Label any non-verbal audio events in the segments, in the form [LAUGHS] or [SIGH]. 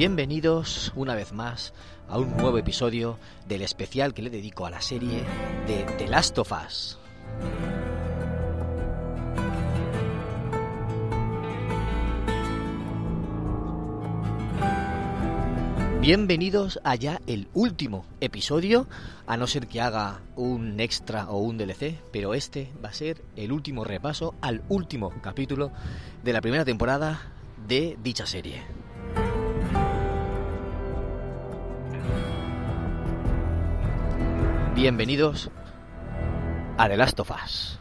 Bienvenidos una vez más a un nuevo episodio del especial que le dedico a la serie de The Last of Us. Bienvenidos a ya el último episodio, a no ser que haga un extra o un DLC, pero este va a ser el último repaso al último capítulo de la primera temporada de dicha serie. Bienvenidos a The Last of Us.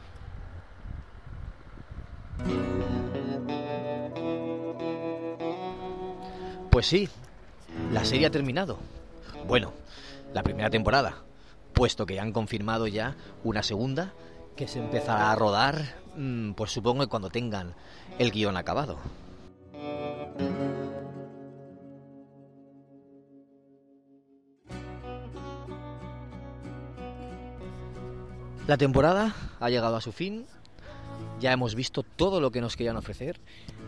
Pues sí, la serie ha terminado. Bueno, la primera temporada, puesto que han confirmado ya una segunda que se empezará a rodar, mm, pues supongo que cuando tengan el guion acabado. La temporada ha llegado a su fin, ya hemos visto todo lo que nos querían ofrecer,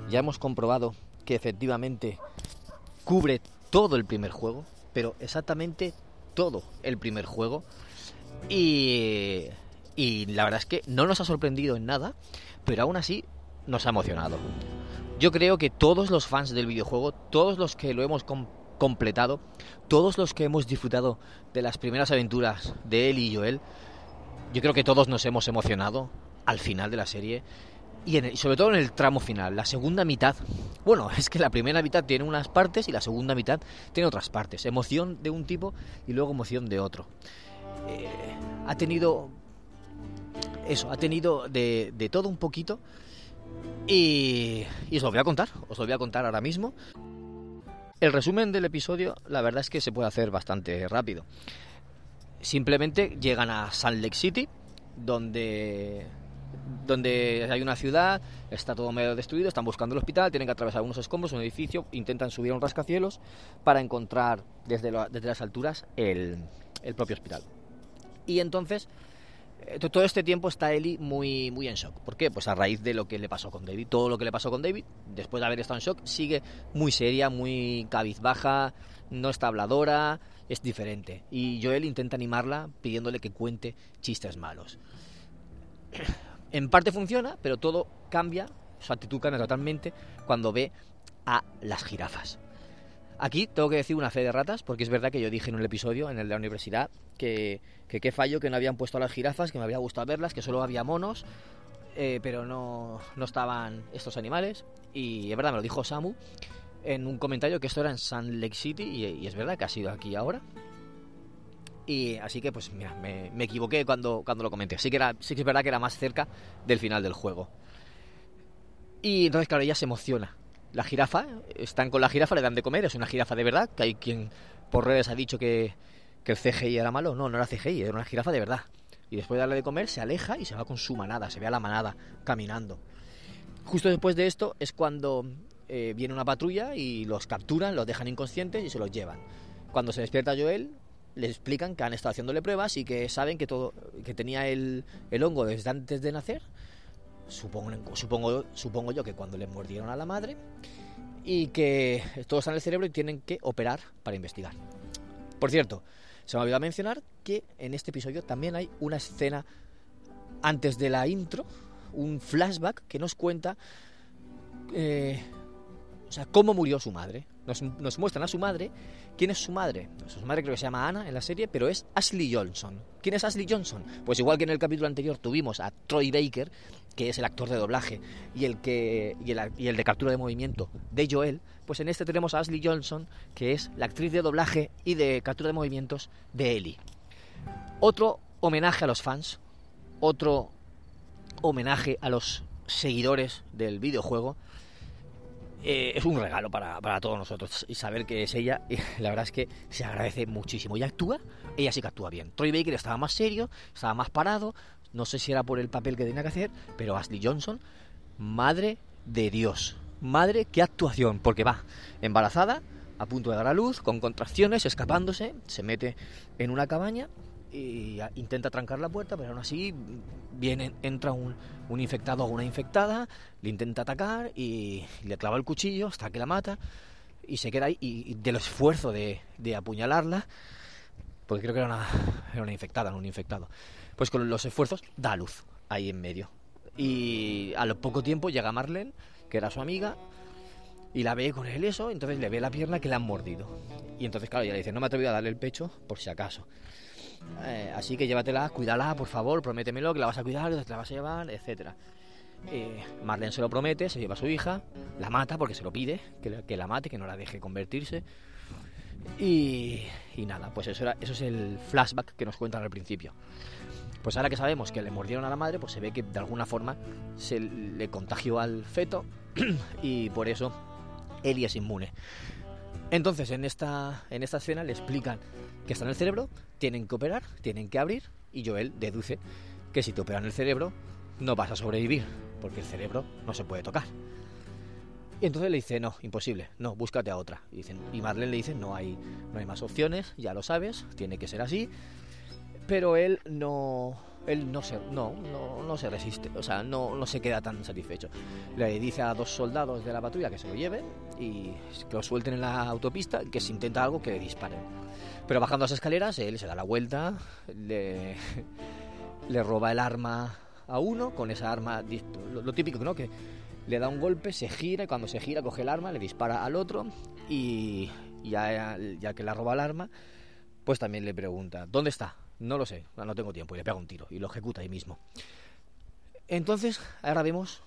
ya hemos comprobado que efectivamente cubre todo el primer juego, pero exactamente todo el primer juego. Y, la verdad es que no nos ha sorprendido en nada, pero aún así nos ha emocionado. Yo creo que todos los fans del videojuego, todos los que lo hemos com- completado, todos los que hemos disfrutado de las primeras aventuras de él y Joel, yo creo que todos nos hemos emocionado al final de la serie y, sobre todo en el tramo final, la segunda mitad. Bueno, [LAUGHS] es que la primera mitad tiene unas partes y la segunda mitad tiene otras partes. Emoción de un tipo y luego emoción de otro. Eh, ha tenido eso, ha tenido de, de todo un poquito y, y os lo voy a contar, os lo voy a contar ahora mismo. El resumen del episodio, la verdad es que se puede hacer bastante rápido. Simplemente llegan a Salt Lake City, donde donde hay una ciudad, está todo medio destruido, están buscando el hospital, tienen que atravesar unos escombros, un edificio, intentan subir a un rascacielos para encontrar desde, desde las alturas el, el propio hospital. Y entonces, eh, to- todo este tiempo está Ellie muy, muy en shock. ¿Por qué? Pues a raíz de lo que le pasó con David. Todo lo que le pasó con David, después de haber estado en shock, sigue muy seria, muy cabizbaja, no está habladora, es diferente. Y Joel intenta animarla pidiéndole que cuente chistes malos. [CLEARS THROAT] En parte funciona, pero todo cambia, su actitud cambia totalmente cuando ve a las jirafas. Aquí tengo que decir una fe de ratas, porque es verdad que yo dije en un episodio, en el de la universidad, que que qué fallo que no habían puesto a las jirafas, que me había gustado verlas, que solo había monos, eh, pero no, no estaban estos animales. Y es verdad, me lo dijo Samu en un comentario que esto era en Salt Lake City, y, es verdad que ha sido aquí ahora. Y así que, pues mira, me, me equivoqué cuando, cuando lo comenté. Sí que, sí que es verdad que era más cerca del final del juego. Y entonces, claro, ella se emociona. La jirafa, están con la jirafa, le dan de comer, es una jirafa de verdad, que hay quien por redes ha dicho que, que el CGI era malo. No, no era CGI, era una jirafa de verdad. Y después de darle de comer, se aleja y se va con su manada, se ve a la manada caminando. Justo después de esto es cuando eh, viene una patrulla y los capturan, los dejan inconscientes y se los llevan. Cuando se despierta Joel, le explican que han estado haciéndole pruebas y que saben que todo que tenía el, el hongo desde antes de nacer. Supongo, supongo, supongo yo que cuando le mordieron a la madre y que todo está en el cerebro y tienen que operar para investigar. Por cierto, se me olvidó mencionar que en este episodio también hay una escena antes de la intro, un flashback que nos cuenta eh, o sea, cómo murió su madre. nos, nos muestran a su madre. ¿Quién es su madre? Su madre creo que se llama Ana en la serie, pero es Ashley Johnson. ¿Quién es Ashley Johnson? Pues igual que en el capítulo anterior tuvimos a Troy Baker, que es el actor de doblaje y el, que, y el, y el de captura de movimiento de Joel, pues en este tenemos a Ashley Johnson, que es la actriz de doblaje y de captura de movimientos de Ellie. Otro homenaje a los fans, otro homenaje a los seguidores del videojuego. Eh, es un regalo para, para, todos nosotros y saber que es ella, la verdad es que se agradece muchísimo. Y actúa, ella sí que actúa bien. Troy Baker estaba más serio, estaba más parado, no sé si era por el papel que tenía que hacer, pero Ashley Johnson, madre de Dios, madre, qué actuación, porque va embarazada, a punto de dar a luz, con contracciones, escapándose, se mete en una cabaña y intenta trancar la puerta, pero aún así viene, entra un, un infectado o una infectada, le intenta atacar y le clava el cuchillo hasta que la mata y se queda ahí y, del esfuerzo de, de, apuñalarla, porque creo que era una, era una infectada, no un infectado, pues con los esfuerzos da luz ahí en medio. Y a lo poco tiempo llega Marlene, que era su amiga, y la ve con el eso, entonces le ve la pierna que le han mordido. Y entonces, claro, ella le dice, no me atrevo a darle el pecho por si acaso. Eh, así que llévatela, cuídala, por favor, prométemelo, que la vas a cuidar, que la vas a llevar, etcétera. Eh, Marlene se lo promete, se lleva a su hija, la mata porque se lo pide, que, que la mate, que no la deje convertirse. Y, y, nada, pues eso, era, eso es el flashback que nos cuentan al principio. Pues ahora que sabemos que le mordieron a la madre, pues se ve que de alguna forma se le contagió al feto [CLEARS THROAT] y por eso Eli es inmune. Entonces en esta, en esta escena le explican que está en el cerebro, tienen que operar, tienen que abrir y Joel deduce que si te operan el cerebro no vas a sobrevivir porque el cerebro no se puede tocar. Y entonces le dice, no, imposible, no, búscate a otra. Y, dicen, Marlene le dice, no hay, no hay más opciones, ya lo sabes, tiene que ser así. Pero él no, él no se, no, no, no se resiste, o sea, no, no se queda tan satisfecho. Le dice a dos soldados de la patrulla que se lo lleven y que lo suelten en la autopista, que si intenta algo que le disparen. Pero bajando las escaleras, él se da la vuelta, le, roba el arma a uno, con esa arma, lo, lo típico, ¿no? Que le da un golpe, se gira y cuando se gira coge el arma, le dispara al otro y ya, ya que le ha robado el arma, pues también le pregunta, ¿dónde está? No lo sé, no tengo tiempo y le pega un tiro y lo ejecuta ahí mismo. Entonces, ahora vemos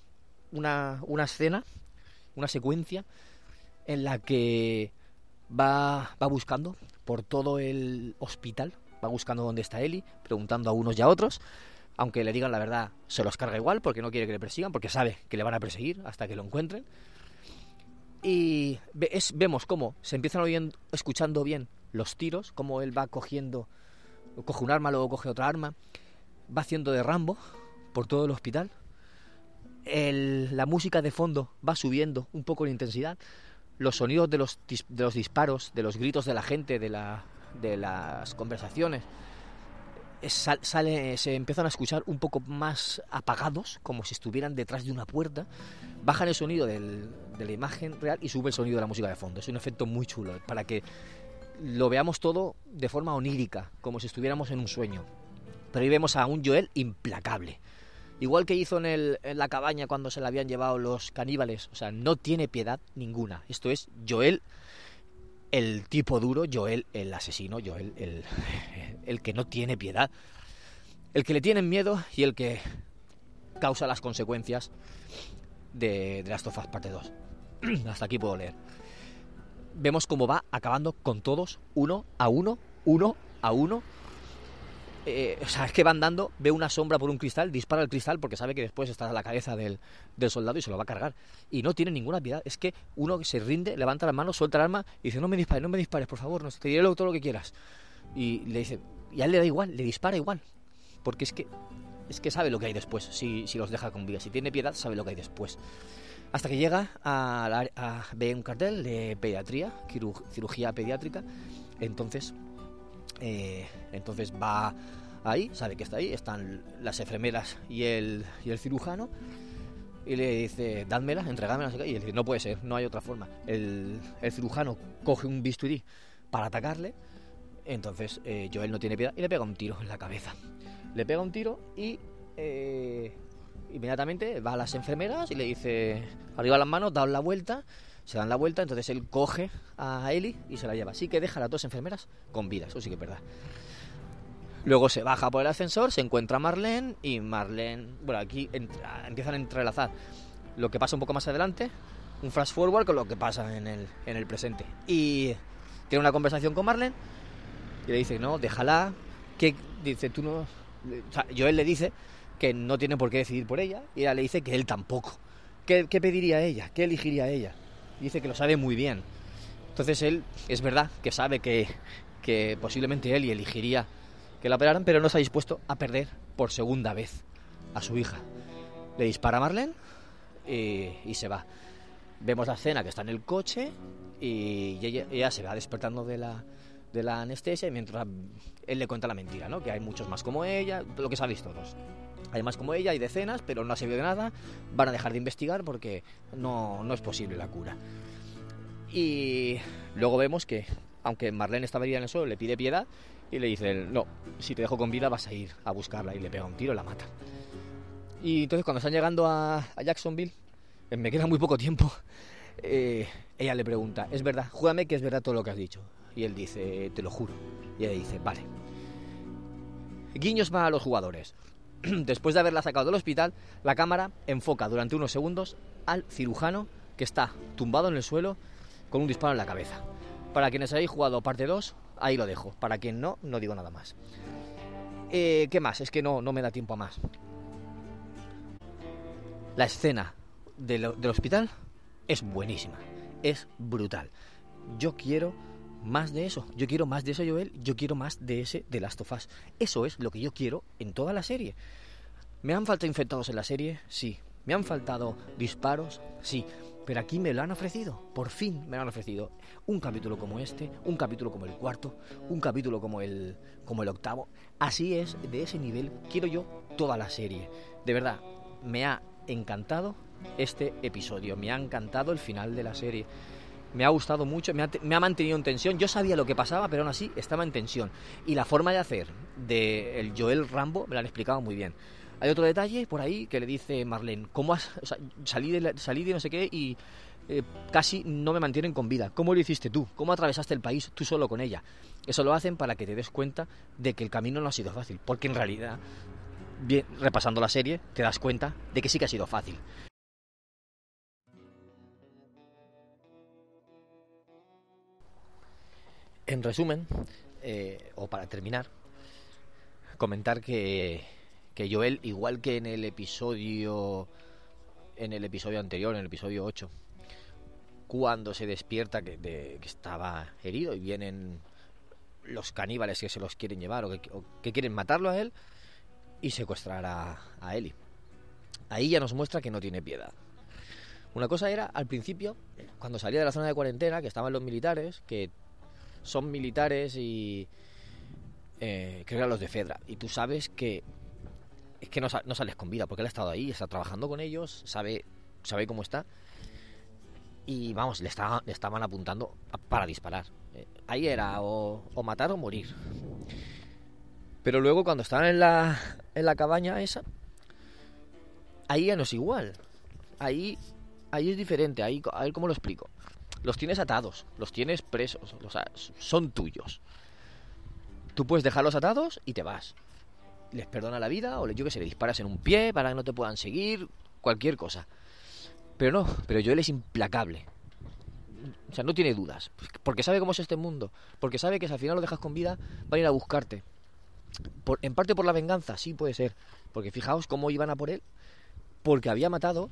una, una escena, una secuencia en la que va, va buscando por todo el hospital, va buscando dónde está Eli, preguntando a unos y a otros, aunque le digan la verdad, se los carga igual porque no quiere que le persigan, porque sabe que le van a perseguir hasta que lo encuentren. Y es, vemos cómo se empiezan oyendo, escuchando bien los tiros, cómo él va cogiendo, coge un arma, luego coge otra arma, va haciendo de Rambo por todo el hospital. El, la música de fondo va subiendo un poco en intensidad, los sonidos de los, de los disparos, de los gritos de la gente, de, la, de las conversaciones, sale, se empiezan a escuchar un poco más apagados, como si estuvieran detrás de una puerta. Bajan el sonido del, de la imagen real y sube el sonido de la música de fondo. Es un efecto muy chulo para que lo veamos todo de forma onírica, como si estuviéramos en un sueño. Pero ahí vemos a un Joel implacable. Igual que hizo en, el, la cabaña cuando se la habían llevado los caníbales. O sea, no tiene piedad ninguna. Esto es Joel el tipo duro, Joel el asesino, Joel el, [LAUGHS] el que no tiene piedad, el que le tienen miedo y el que causa las consecuencias de, de las tofas parte 2. [CLEARS THROAT] Hasta aquí puedo leer. Vemos cómo va acabando con todos, uno a uno, uno a uno. Eh, o sea, es que van dando, ve una sombra por un cristal, dispara el cristal porque sabe que después está la cabeza del, del, soldado y se lo va a cargar. Y no tiene ninguna piedad. Es que uno se rinde, levanta las manos, suelta el arma y dice, no me dispares, no me dispares, por favor, no, te diré todo lo que quieras. Y le dice, y a él le da igual, le dispara igual. Porque es que, es que sabe lo que hay después, si, si los deja con vida. Si tiene piedad, sabe lo que hay después. Hasta que llega a, la, a ve un cartel de pediatría, cirugía pediátrica. Entonces, eh, entonces va ahí, sabe que está ahí, están las enfermeras y el, y el cirujano. Y le dice, dádmela, entregámela. Y él dice, no puede ser, no hay otra forma. El, el cirujano coge un bisturí para atacarle entonces eh, Joel no tiene piedad y le pega un tiro en la cabeza. Le pega un tiro y eh, inmediatamente va a las enfermeras y le dice, arriba las manos, daos la vuelta, se dan la vuelta, entonces él coge a Ellie y se la lleva. Sí que deja a las dos enfermeras con vida, eso sí que es verdad. Luego se baja por el ascensor, se encuentra Marlene y Marlene, bueno, aquí empiezan a entrelazar lo que pasa un poco más adelante, un flash forward con lo que pasa en el, en el presente. Y tiene una conversación con Marlene y le dice, no, déjala, que dice, tú no... O sea, le dice que no tiene por qué decidir por ella y ella le dice que él tampoco. ¿Qué, qué pediría ella? ¿Qué elegiría ella? dice que lo sabe muy bien. Entonces él, es verdad que sabe que, que posiblemente él y elegiría que la operaran, pero no está dispuesto a perder por segunda vez a su hija. Le dispara a Marlene y, se va. Vemos la escena que está en el coche y ella, se va despertando de la, de la anestesia y mientras él le cuenta la mentira, ¿no? Que hay muchos más como ella, lo que sabéis todos. Hay más como ella, hay decenas, pero no ha servido de nada. Van a dejar de investigar porque no, no es posible la cura. Y luego vemos que, aunque Marlene está herida en el suelo, le pide piedad y le dice, no, si te dejo con vida vas a ir a buscarla y le pega un tiro y la mata. Y entonces cuando están llegando a, Jacksonville, eh, me queda muy poco tiempo, [LAUGHS] eh, ella le pregunta, es verdad, júrame que es verdad todo lo que has dicho. Y él dice, te lo juro. Y ella dice, vale. Guiños para los jugadores. [CLEARS THROAT] Después de haberla sacado del hospital, la cámara enfoca durante unos segundos al cirujano que está tumbado en el suelo con un disparo en la cabeza. Para quienes habéis jugado parte 2, ahí lo dejo. Para quien no, no digo nada más. Eh, ¿Qué más? Es que no, no me da tiempo a más. La escena del, hospital es buenísima. Es brutal. Yo quiero más de eso. Yo quiero más de eso, Joel. Yo quiero más de ese de Last of Us. Eso es lo que yo quiero en toda la serie. ¿Me han faltado infectados en la serie? Sí. ¿Me han faltado disparos? Sí. Pero aquí me lo han ofrecido, por fin me lo han ofrecido. Un capítulo como este, un capítulo como el cuarto, un capítulo como el, como el octavo. Así es, de ese nivel quiero yo toda la serie. De verdad, me ha encantado este episodio, me ha encantado el final de la serie. Me ha gustado mucho, me ha, me ha mantenido en tensión. Yo sabía lo que pasaba, pero aún así estaba en tensión. Y la forma de hacer de el Joel Rambo me lo han explicado muy bien. Hay otro detalle por ahí que le dice Marlene, ¿cómo has, salí, de de no sé qué y eh, casi no me mantienen con vida? ¿Cómo lo hiciste tú? ¿Cómo atravesaste el país tú solo con ella? Eso lo hacen para que te des cuenta de que el camino no ha sido fácil, porque en realidad, bien, repasando la serie, te das cuenta de que sí que ha sido fácil. En resumen, eh, o para terminar, comentar que que Joel, igual que en el episodio en el episodio anterior, en el episodio 8, cuando se despierta que, que estaba herido y vienen los caníbales que se los quieren llevar o que, quieren matarlo a él y secuestrar a, a Ellie. Ahí ya nos muestra que no tiene piedad. Una cosa era al principio, cuando salía de la zona de cuarentena, que estaban los militares, que son militares y eh, que eran los de Fedra. Y tú sabes que es que no, sales con vida, porque él ha estado ahí, está trabajando con ellos, sabe, sabe cómo está. Y vamos, le, le estaban apuntando para disparar. Eh, ahí era o, matar o morir. Pero luego cuando estaban en la, en la cabaña esa, ahí ya no es igual. Ahí, ahí es diferente. Ahí, a ver cómo lo explico. Los tienes atados, los tienes presos, o son tuyos. Tú puedes dejarlos atados y te vas les perdona la vida o yo que sé, le disparas en un pie para que no te puedan seguir, cualquier cosa. Pero no, pero Joel es implacable. O sea, no tiene dudas. Porque sabe cómo es este mundo. Porque sabe que si al final lo dejas con vida, van a ir a buscarte. En parte por la venganza, sí puede ser. Porque fijaos cómo iban a por él. Porque había matado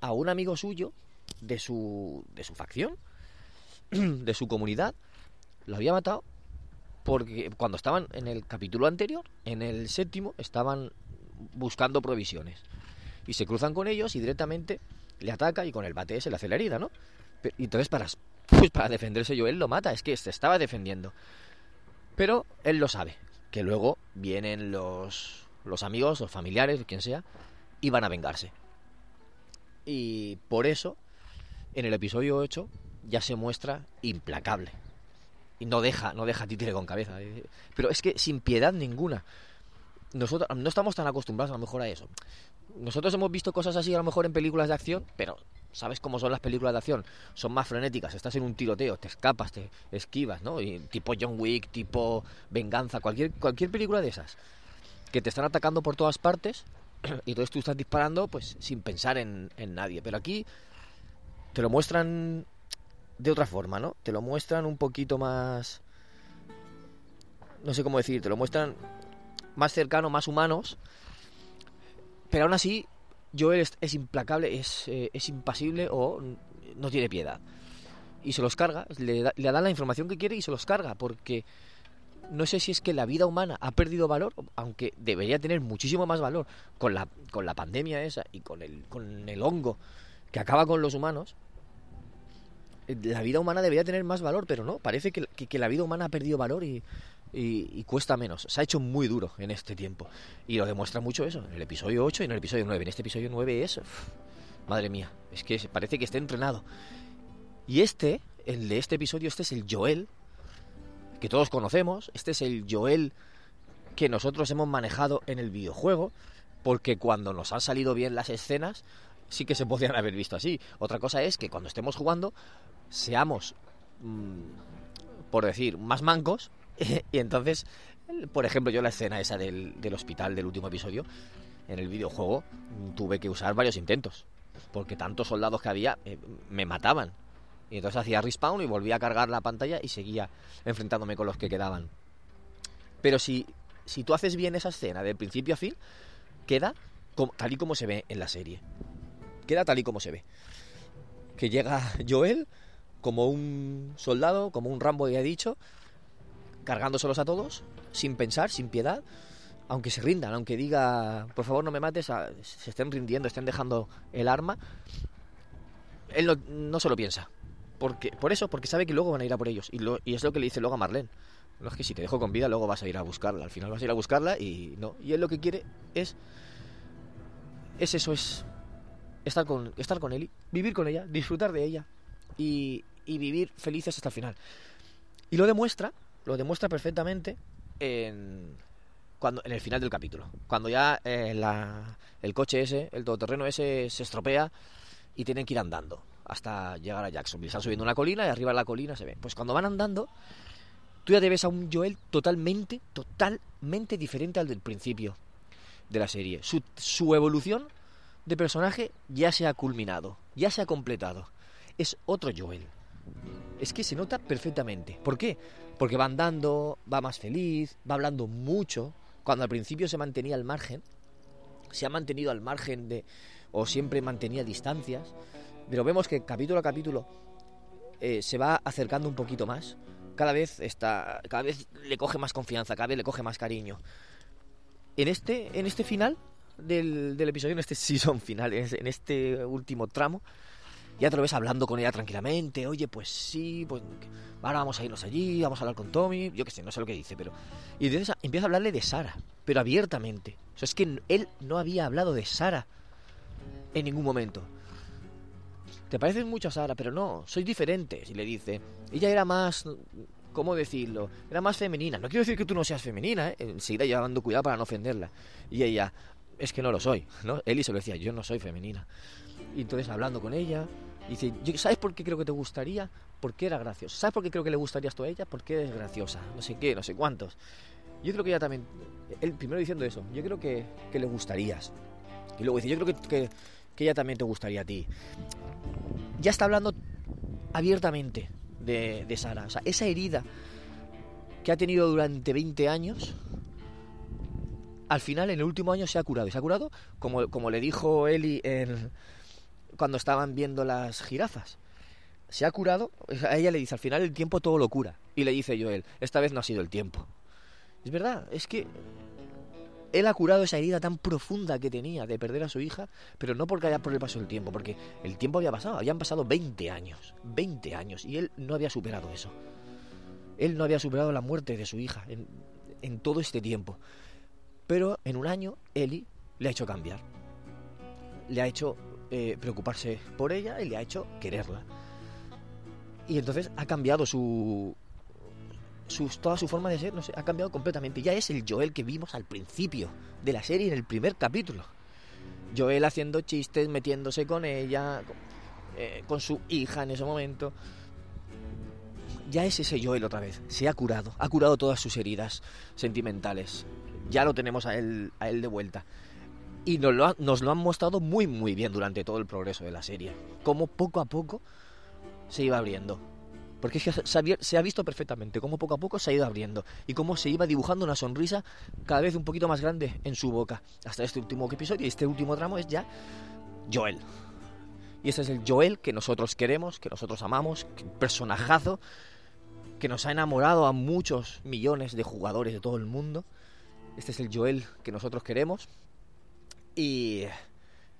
a un amigo suyo de su, de su facción, [CLEARS THROAT] de su comunidad. Lo había matado porque cuando estaban en el capítulo anterior, en el séptimo, estaban buscando provisiones. Y se cruzan con ellos y directamente le ataca y con el bate se le hace la herida, ¿no? y entonces para, [LAUGHS] pues para defenderse yo, él lo mata, es que se estaba defendiendo. Pero él lo sabe, que luego vienen los, los amigos, los familiares, quien sea, y van a vengarse. Y por eso, en el episodio 8, ya se muestra implacable y no deja, no deja títere con cabeza. Pero es que sin piedad ninguna. Nosotros no estamos tan acostumbrados a lo mejor a eso. Nosotros hemos visto cosas así a lo mejor en películas de acción, pero sabes cómo son las películas de acción, son más frenéticas, estás en un tiroteo, te escapas, te esquivas, ¿no? Y tipo John Wick, tipo Venganza, cualquier, cualquier película de esas, que te están atacando por todas partes [CLEARS THROAT] y entonces tú estás disparando pues sin pensar en, en nadie. Pero aquí te lo muestran de otra forma, ¿no? Te lo muestran un poquito más... No sé cómo decir, te lo muestran más cercano, más humanos. Pero aún así, Joel es, es implacable, es, eh, es, impasible o no tiene piedad. Y se los carga, le, da, le dan la información que quiere y se los carga, porque no sé si es que la vida humana ha perdido valor, aunque debería tener muchísimo más valor con la, con la pandemia esa y con el, con el hongo que acaba con los humanos la vida humana debería tener más valor, pero no, parece que, que, la vida humana ha perdido valor y, y, cuesta menos. Se ha hecho muy duro en este tiempo. Y lo demuestra mucho eso, en el episodio 8 y en el episodio 9. En este episodio 9 es... Madre mía, es que parece que esté entrenado. Y este, el de este episodio, este es el Joel, que todos conocemos. Este es el Joel que nosotros hemos manejado en el videojuego, porque cuando nos han salido bien las escenas, sí que se podrían haber visto así. Otra cosa es que cuando estemos jugando, seamos, mmm, por decir, más mancos [LAUGHS] y entonces, por ejemplo, yo la escena esa del, del, hospital del último episodio, en el videojuego, tuve que usar varios intentos. Porque tantos soldados que había eh, me mataban. Y entonces hacía respawn y volvía a cargar la pantalla y seguía enfrentándome con los que quedaban. Pero si, si tú haces bien esa escena de principio a fin, queda tal y como se ve en la serie. Queda tal y como se ve. Que llega [LAUGHS] Joel como un soldado, como un Rambo ya he dicho, cargándoselos a todos, sin pensar, sin piedad, aunque se rindan, aunque diga, por favor no me mates, se estén rindiendo, estén dejando el arma, él no, se lo piensa. Porque, por eso, porque sabe que luego van a ir a por ellos. Y, es lo que le dice luego a Marlene. No es que si te dejo con vida, luego vas a ir a buscarla. Al final vas a ir a buscarla y no. Y él lo que quiere es. Es eso, es. Estar con, estar con Ellie, vivir con ella, disfrutar de ella y, y vivir felices hasta el final. Y lo demuestra lo demuestra perfectamente en, cuando, en el final del capítulo. Cuando ya eh, el coche ese, el todoterreno ese, se estropea y tienen que ir andando hasta llegar a Jacksonville. Están subiendo una colina y arriba de la colina se ve. Pues cuando van andando, tú ya te ves a un Joel totalmente, totalmente diferente al del principio de la serie. Su, su evolución de personaje ya se ha culminado, ya se ha completado. Es otro Joel. Es que se nota perfectamente. ¿Por qué? Porque va andando, va más feliz, va hablando mucho. Cuando al principio se mantenía al margen, se ha mantenido al margen de. o siempre mantenía distancias. Pero vemos que capítulo a capítulo eh, se va acercando un poquito más. Cada vez está. cada vez le coge más confianza, cada vez le coge más cariño. En este, en este final del, del episodio, en este [LAUGHS] season final, en este último tramo, ya te lo ves hablando con ella tranquilamente, oye, pues sí, pues ahora vamos a irnos allí, vamos a hablar con Tommy, yo qué sé, no sé lo que dice, pero... Y entonces empieza a hablarle de Sara, pero abiertamente. O sea, es que él no había hablado de Sara en ningún momento. Te pareces mucho a Sara, pero no, sois diferentes, y le dice. Ella era más... ¿Cómo decirlo? Era más femenina. No quiero decir que tú no seas femenina, ¿eh? Enseguida llevando cuidado para no ofenderla. Y ella, es que no lo soy, ¿no? Eli se lo decía, yo no soy femenina. Y entonces hablando con ella, dice, ¿sabes por qué creo que te gustaría? Porque era graciosa. ¿Sabes por qué creo que le gustarías tú a ella? Porque eres graciosa. No sé qué, no sé cuántos. Yo creo que ella también, él primero diciendo eso, yo creo que, que le gustarías. Y luego dice, yo creo que, que, que, ella también te gustaría a ti. Ya está hablando abiertamente de, de Sara. O sea, esa herida que ha tenido durante 20 años, al final, en el último año, se ha curado. Y se ha curado, como, como le dijo Eli cuando estaban viendo las jirafas. Se ha curado, a ella le dice, al final el tiempo todo lo cura. Y le dice Joel, esta vez no ha sido el tiempo. Es verdad, es que él ha curado esa herida tan profunda que tenía de perder a su hija, pero no porque haya por el paso del tiempo, porque el tiempo había pasado, habían pasado 20 años, 20 años, y él no había superado eso. Él no había superado la muerte de su hija en todo este tiempo. Pero en un año, Eli le ha hecho cambiar. Le ha hecho eh, preocuparse por ella y le ha hecho quererla. Y entonces ha cambiado su, toda su forma de ser, no sé, ha cambiado completamente. Ya es el Joel que vimos al principio de la serie, en el primer capítulo. Joel haciendo chistes, metiéndose con ella. eh, con su hija en ese momento. Ya es ese Joel otra vez, se ha curado, ha curado todas sus heridas sentimentales. Ya lo tenemos a él, a él de vuelta. Y nos lo, nos lo han mostrado muy muy bien durante todo el progreso de la serie. Cómo poco a poco se iba abriendo. Porque es que se, se ha visto perfectamente cómo poco a poco se ha ido abriendo y cómo se iba dibujando una sonrisa cada vez un poquito más grande en su boca. Hasta este último episodio y este último tramo es ya Joel. Y este es el Joel que nosotros queremos, que nosotros amamos, que personajazo, que nos ha enamorado a muchos millones de jugadores de todo el mundo. Este es el Joel que nosotros queremos. Y,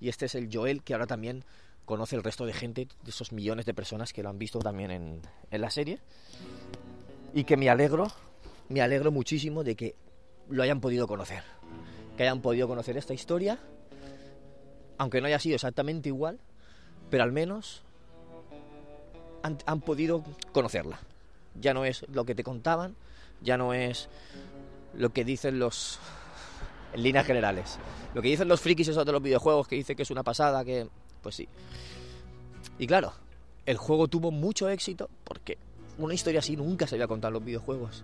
este es el Joel que ahora también conoce el resto de gente, de esos millones de personas que lo han visto también en, la serie. Y que me alegro, me alegro muchísimo de que lo hayan podido conocer. Que hayan podido conocer esta historia, aunque no haya sido exactamente igual, pero al menos han podido conocerla. Ya no es lo que te contaban, ya no es lo que dicen los en líneas generales. Lo que dicen los frikis esos de los videojuegos, que dicen que es una pasada, que pues sí. Y claro, el juego tuvo mucho éxito porque una historia así nunca se había contado en los videojuegos.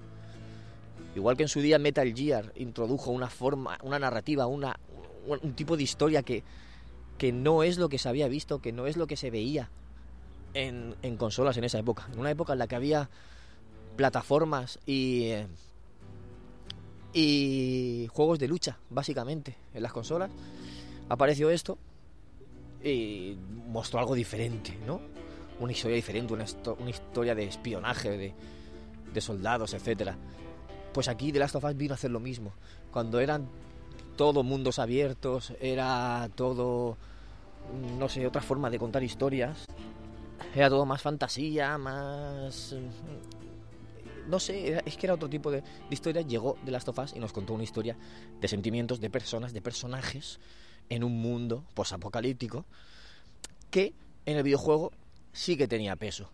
Igual que en su día Metal Gear introdujo una forma, una narrativa, una, un tipo de historia que, que no es lo que se había visto, que no es lo que se veía en, en consolas en esa época. En una época en la que había plataformas y, y juegos de lucha, básicamente, en las consolas, apareció esto y mostró algo diferente, ¿no? Una historia diferente, una, una historia de espionaje, de, soldados, etcétera. Pues aquí The Last of Us vino a hacer lo mismo. Cuando eran todo mundos abiertos, era todo, no sé, otra forma de contar historias. Era todo más fantasía, más... No sé, es que era otro tipo de, de historia. Llegó The Last of Us y nos contó una historia de sentimientos, de personas, de personajes en un mundo posapocalíptico que en el videojuego sí que tenía peso.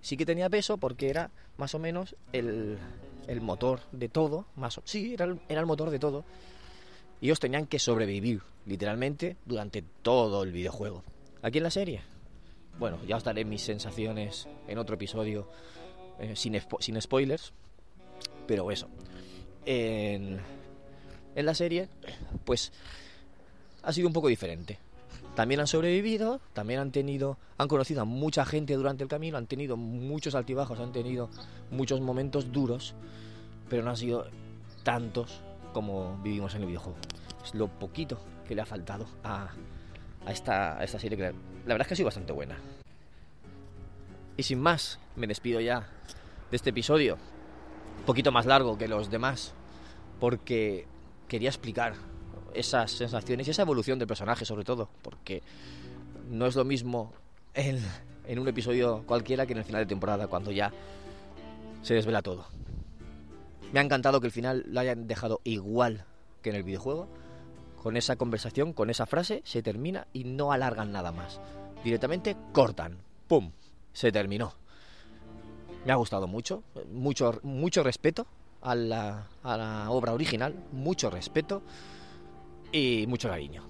Sí que tenía peso porque era más o menos el, el motor de todo. Más, sí, era el, era el motor de todo. Y ellos tenían que sobrevivir, literalmente, durante todo el videojuego. Aquí en la serie, bueno, ya os daré mis sensaciones en otro episodio eh, sin, sin spoilers. Pero eso. En, en la serie, pues ha sido un poco diferente. También han sobrevivido, también han tenido, han conocido a mucha gente durante el camino, han tenido muchos altibajos, han tenido muchos momentos duros, pero no han sido tantos como vivimos en el videojuego. Es lo poquito que le ha faltado a, a, esta, esta serie la verdad es que ha sido bastante buena. Y sin más, me despido ya de este episodio, un poquito más largo que los demás, porque quería explicar esas sensaciones y esa evolución del personaje sobre todo, porque no es lo mismo en, en un episodio cualquiera que en el final de temporada, cuando ya se desvela todo. Me ha encantado que el final lo hayan dejado igual que en el videojuego. Con esa conversación, con esa frase, se termina y no alargan nada más. Directamente cortan. ¡Pum! Se terminó. Me ha gustado mucho. Mucho, mucho respeto a la, a la obra original. Mucho respeto y mucho cariño.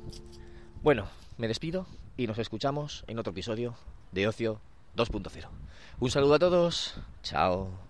Bueno, me despido y nos escuchamos en otro episodio de Ocio 2.0. Un saludo a todos. Chao.